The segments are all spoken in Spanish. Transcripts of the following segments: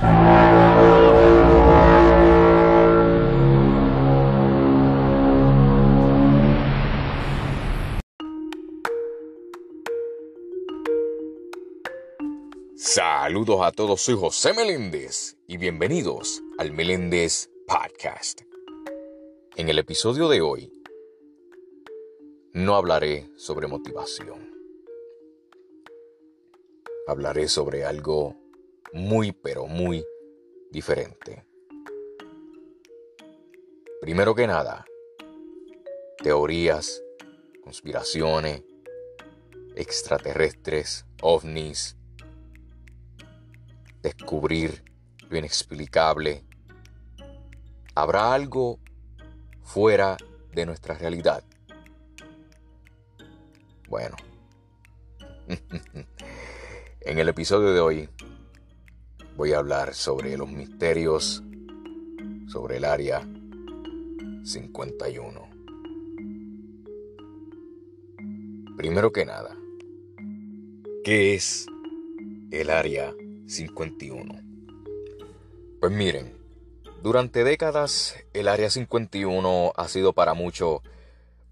Saludos a todos, soy José Meléndez y bienvenidos al Meléndez Podcast. En el episodio de hoy no hablaré sobre motivación. Hablaré sobre algo muy pero muy diferente. Primero que nada, teorías, conspiraciones, extraterrestres, ovnis, descubrir lo inexplicable. ¿Habrá algo fuera de nuestra realidad? Bueno, en el episodio de hoy voy a hablar sobre los misterios sobre el área 51. Primero que nada, ¿qué es el área 51. Pues miren, durante décadas el Área 51 ha sido para muchos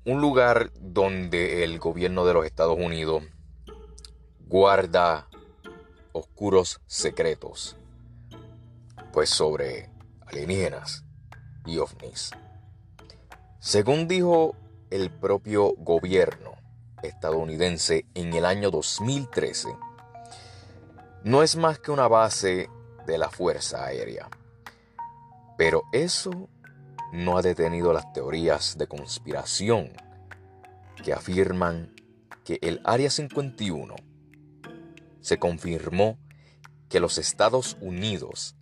un lugar donde el gobierno de los Estados Unidos guarda oscuros secretos, pues sobre alienígenas y ovnis. Según dijo el propio gobierno estadounidense en el año 2013, no es más que una base de la Fuerza Aérea. Pero eso no ha detenido las teorías de conspiración que afirman que el Área 51 se confirmó que los Estados Unidos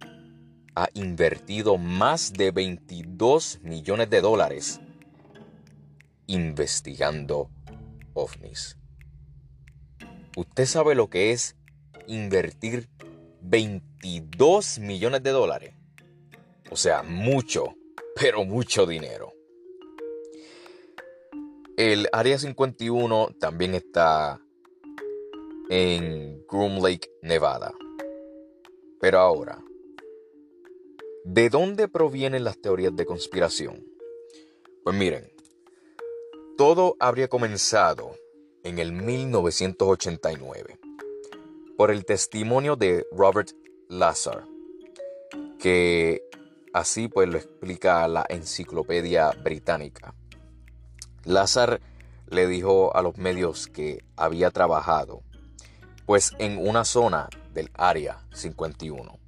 ha invertido más de 22 millones de dólares investigando ovnis. ¿Usted sabe lo que es invertir 22 millones de dólares. O sea, mucho, pero mucho dinero. El Área 51 también está en Groom Lake, Nevada. Pero ahora, ¿de dónde provienen las teorías de conspiración? Pues miren, todo habría comenzado en el 1989 por el testimonio de Robert Lazar, que así pues lo explica la enciclopedia británica. Lazar le dijo a los medios que había trabajado pues en una zona del área 51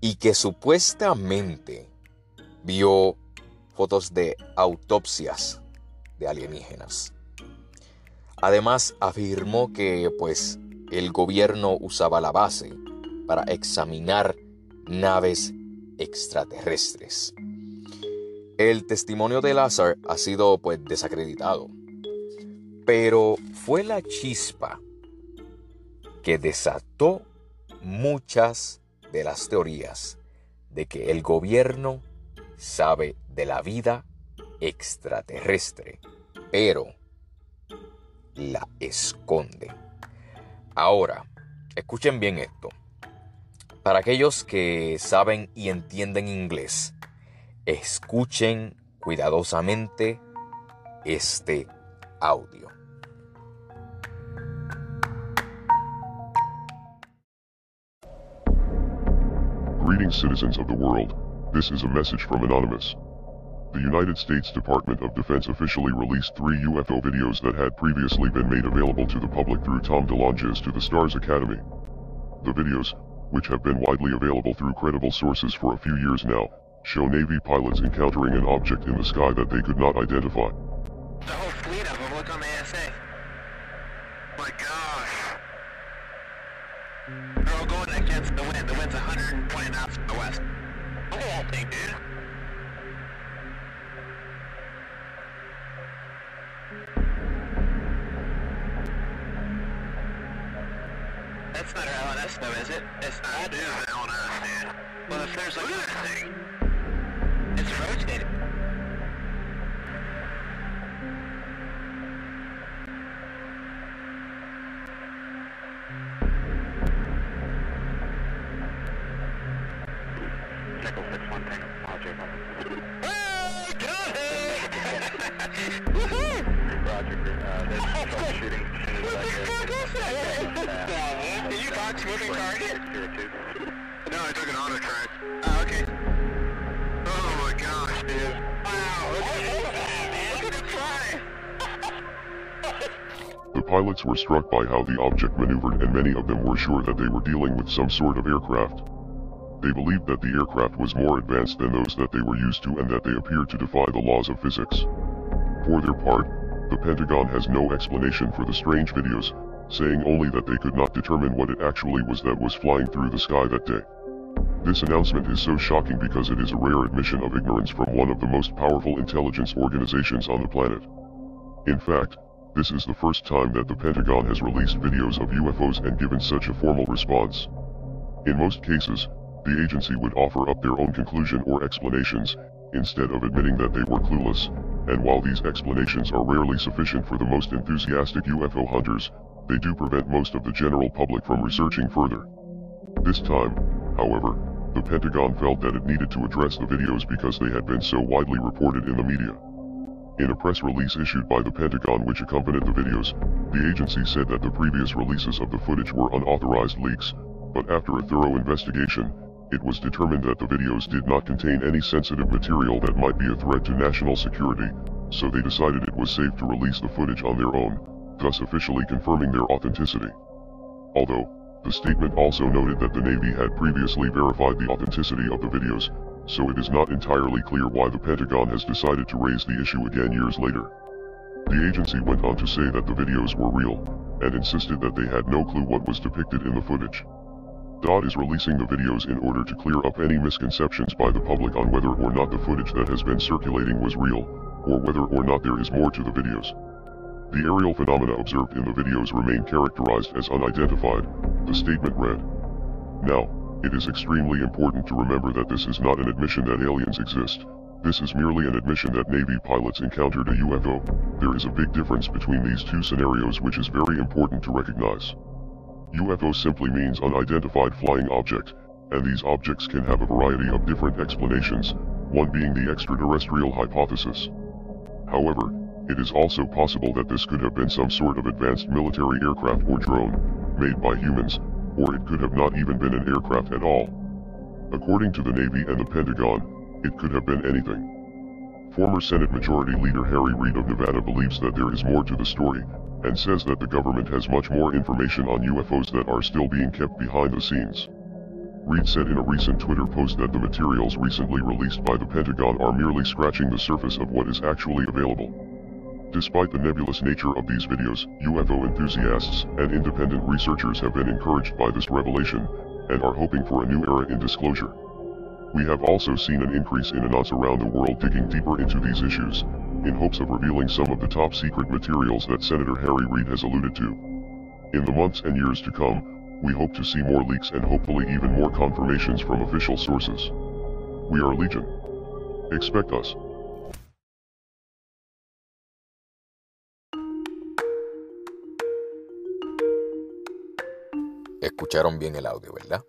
y que supuestamente vio fotos de autopsias de alienígenas. Además afirmó que pues el gobierno usaba la base para examinar naves extraterrestres. El testimonio de Lazar ha sido pues desacreditado, pero fue la chispa que desató muchas de las teorías de que el gobierno sabe de la vida extraterrestre, pero la esconde. Ahora, escuchen bien esto. Para aquellos que saben y entienden inglés, escuchen cuidadosamente este audio. Greetings, citizens of the world. This is a message from Anonymous. The United States Department of Defense officially released three UFO videos that had previously been made available to the public through Tom DeLonge's To the Stars Academy. The videos, which have been widely available through credible sources for a few years now, show Navy pilots encountering an object in the sky that they could not identify. That is LNS, dude. Well, if there's like a thing, it's rotating. Circle 6-1 Tango. Roger. Got it! Woohoo! Roger. Uh, there's troubleshooting as soon as I get... Did box moving target? No, I took an auto track. Oh, okay. Oh my gosh, dude. Wow, look at that, man. Look at it fly. The pilots were struck by how the object maneuvered and many of them were sure that they were dealing with some sort of aircraft. They believed that the aircraft was more advanced than those that they were used to and that they appeared to defy the laws of physics. For their part, the Pentagon has no explanation for the strange videos, saying only that they could not determine what it actually was that was flying through the sky that day. This announcement is so shocking because it is a rare admission of ignorance from one of the most powerful intelligence organizations on the planet. In fact, this is the first time that the Pentagon has released videos of UFOs and given such a formal response. In most cases, the agency would offer up their own conclusion or explanations, instead of admitting that they were clueless, and while these explanations are rarely sufficient for the most enthusiastic UFO hunters, they do prevent most of the general public from researching further. This time, however, the Pentagon felt that it needed to address the videos because they had been so widely reported in the media. In a press release issued by the Pentagon which accompanied the videos, the agency said that the previous releases of the footage were unauthorized leaks, but after a thorough investigation, it was determined that the videos did not contain any sensitive material that might be a threat to national security, so they decided it was safe to release the footage on their own, thus officially confirming their authenticity. Although, the statement also noted that the Navy had previously verified the authenticity of the videos, so it is not entirely clear why the Pentagon has decided to raise the issue again years later. The agency went on to say that the videos were real, and insisted that they had no clue what was depicted in the footage. DOD is releasing the videos in order to clear up any misconceptions by the public on whether or not the footage that has been circulating was real, or whether or not there is more to the videos. The aerial phenomena observed in the videos remain characterized as unidentified, the statement read. Now, it is extremely important to remember that this is not an admission that aliens exist. This is merely an admission that Navy pilots encountered a UFO. There is a big difference between these two scenarios which is very important to recognize. UFO simply means unidentified flying object, and these objects can have a variety of different explanations, one being the extraterrestrial hypothesis. However, it is also possible that this could have been some sort of advanced military aircraft or drone, made by humans, or it could have not even been an aircraft at all. According to the Navy and the Pentagon, it could have been anything. Former Senate Majority Leader Harry Reid of Nevada believes that there is more to the story, and says that the government has much more information on UFOs that are still being kept behind the scenes. Reid said in a recent Twitter post that the materials recently released by the Pentagon are merely scratching the surface of what is actually available. Despite the nebulous nature of these videos, UFO enthusiasts and independent researchers have been encouraged by this revelation, and are hoping for a new era in disclosure. We have also seen an increase in anons around the world digging deeper into these issues, in hopes of revealing some of the top secret materials that Senator Harry Reid has alluded to. In the months and years to come, we hope to see more leaks and hopefully even more confirmations from official sources. We are Legion. Expect us. Escucharon bien el audio, ¿verdad?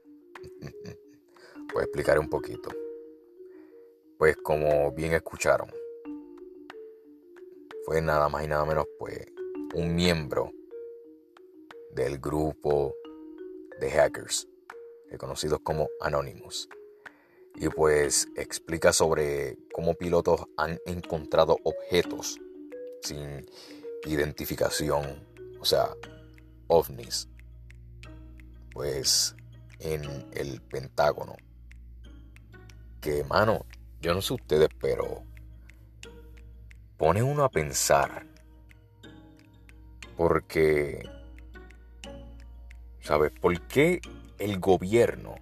Pues explicaré un poquito. Pues como bien escucharon, fue nada más y nada menos pues un miembro del grupo de hackers, reconocidos como Anonymous. Y pues explica sobre cómo pilotos han encontrado objetos sin identificación, o sea, ovnis, pues en el Pentágono. Que, mano, yo no sé ustedes, pero pone uno a pensar. Porque, ¿sabes? ¿Por qué el gobierno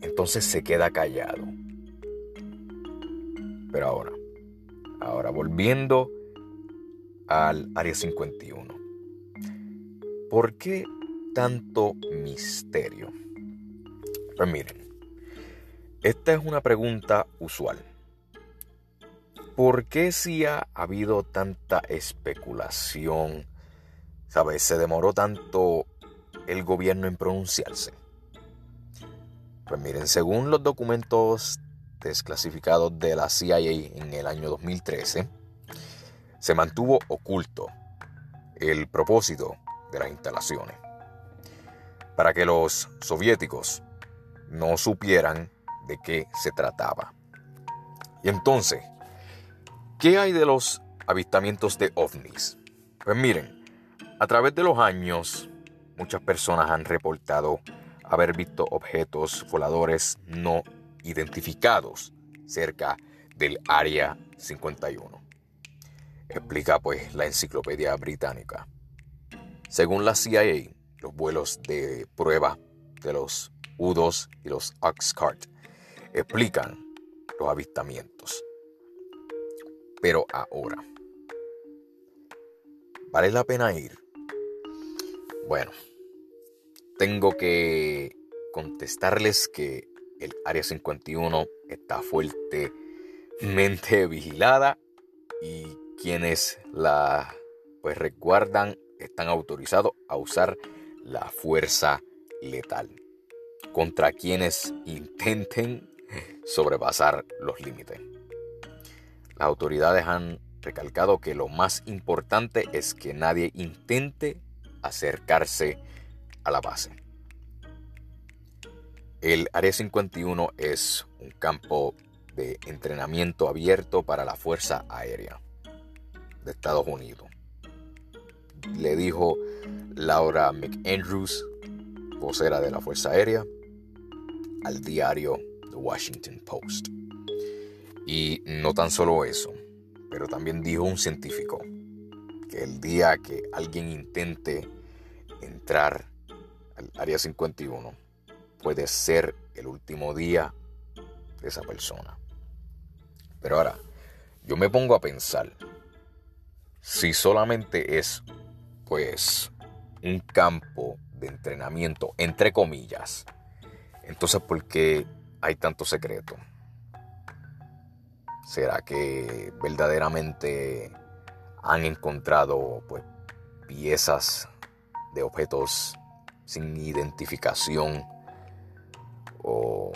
entonces se queda callado? Pero ahora, ahora volviendo al Área 51. ¿Por qué tanto misterio? Pues miren, esta es una pregunta usual. ¿Por qué si ha habido tanta especulación? ¿Sabes? Se demoró tanto el gobierno en pronunciarse. Pues miren, según los documentos desclasificados de la CIA en el año 2013, se mantuvo oculto el propósito de las instalaciones para que los soviéticos no supieran de qué se trataba. Y entonces, ¿qué hay de los avistamientos de ovnis? Pues miren, a través de los años, muchas personas han reportado haber visto objetos voladores no identificados cerca del Área 51. Explica pues la enciclopedia británica. Según la CIA, los vuelos de prueba de los U-2 y los Oxcart explican los avistamientos. Pero ahora, ¿vale la pena ir? Bueno, tengo que contestarles que el Área 51 está fuertemente vigilada y quienes la pues recuerdan están autorizados a usar la fuerza letal contra quienes intenten sobrepasar los límites. Las autoridades han recalcado que lo más importante es que nadie intente acercarse a la base. El Área 51 es un campo de entrenamiento abierto para la Fuerza Aérea de Estados Unidos. Le dijo Laura McAndrews, vocera de la Fuerza Aérea, al diario The Washington Post. Y no tan solo eso, pero también dijo un científico que el día que alguien intente entrar al Área 51 puede ser el último día de esa persona. Pero ahora, yo me pongo a pensar, si solamente es, pues, un campo de entrenamiento, entre comillas, entonces, ¿por qué hay tanto secreto? ¿Será que verdaderamente han encontrado pues, piezas de objetos sin identificación o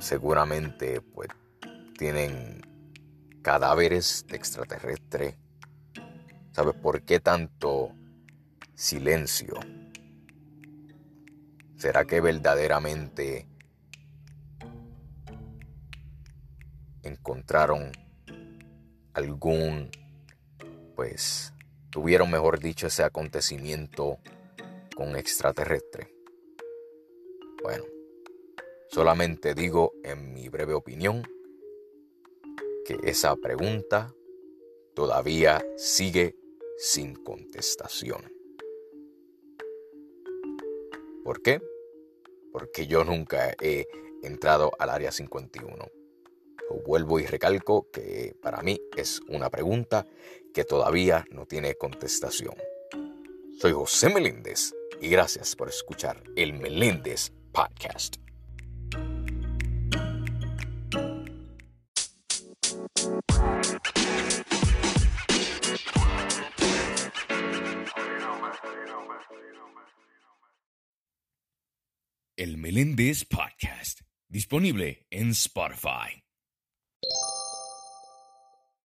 seguramente pues tienen cadáveres de extraterrestre. ¿Sabes por qué tanto silencio? ¿Será que verdaderamente encontraron algún, pues, tuvieron, mejor dicho, ese acontecimiento con extraterrestre? Bueno, solamente digo en mi breve opinión que esa pregunta todavía sigue sin contestación. ¿Por qué? Porque yo nunca he entrado al área 51. Vuelvo y recalco que para mí es una pregunta que todavía no tiene contestación. Soy José Meléndez y gracias por escuchar el Meléndez Podcast. Meléndez Podcast, disponible en Spotify.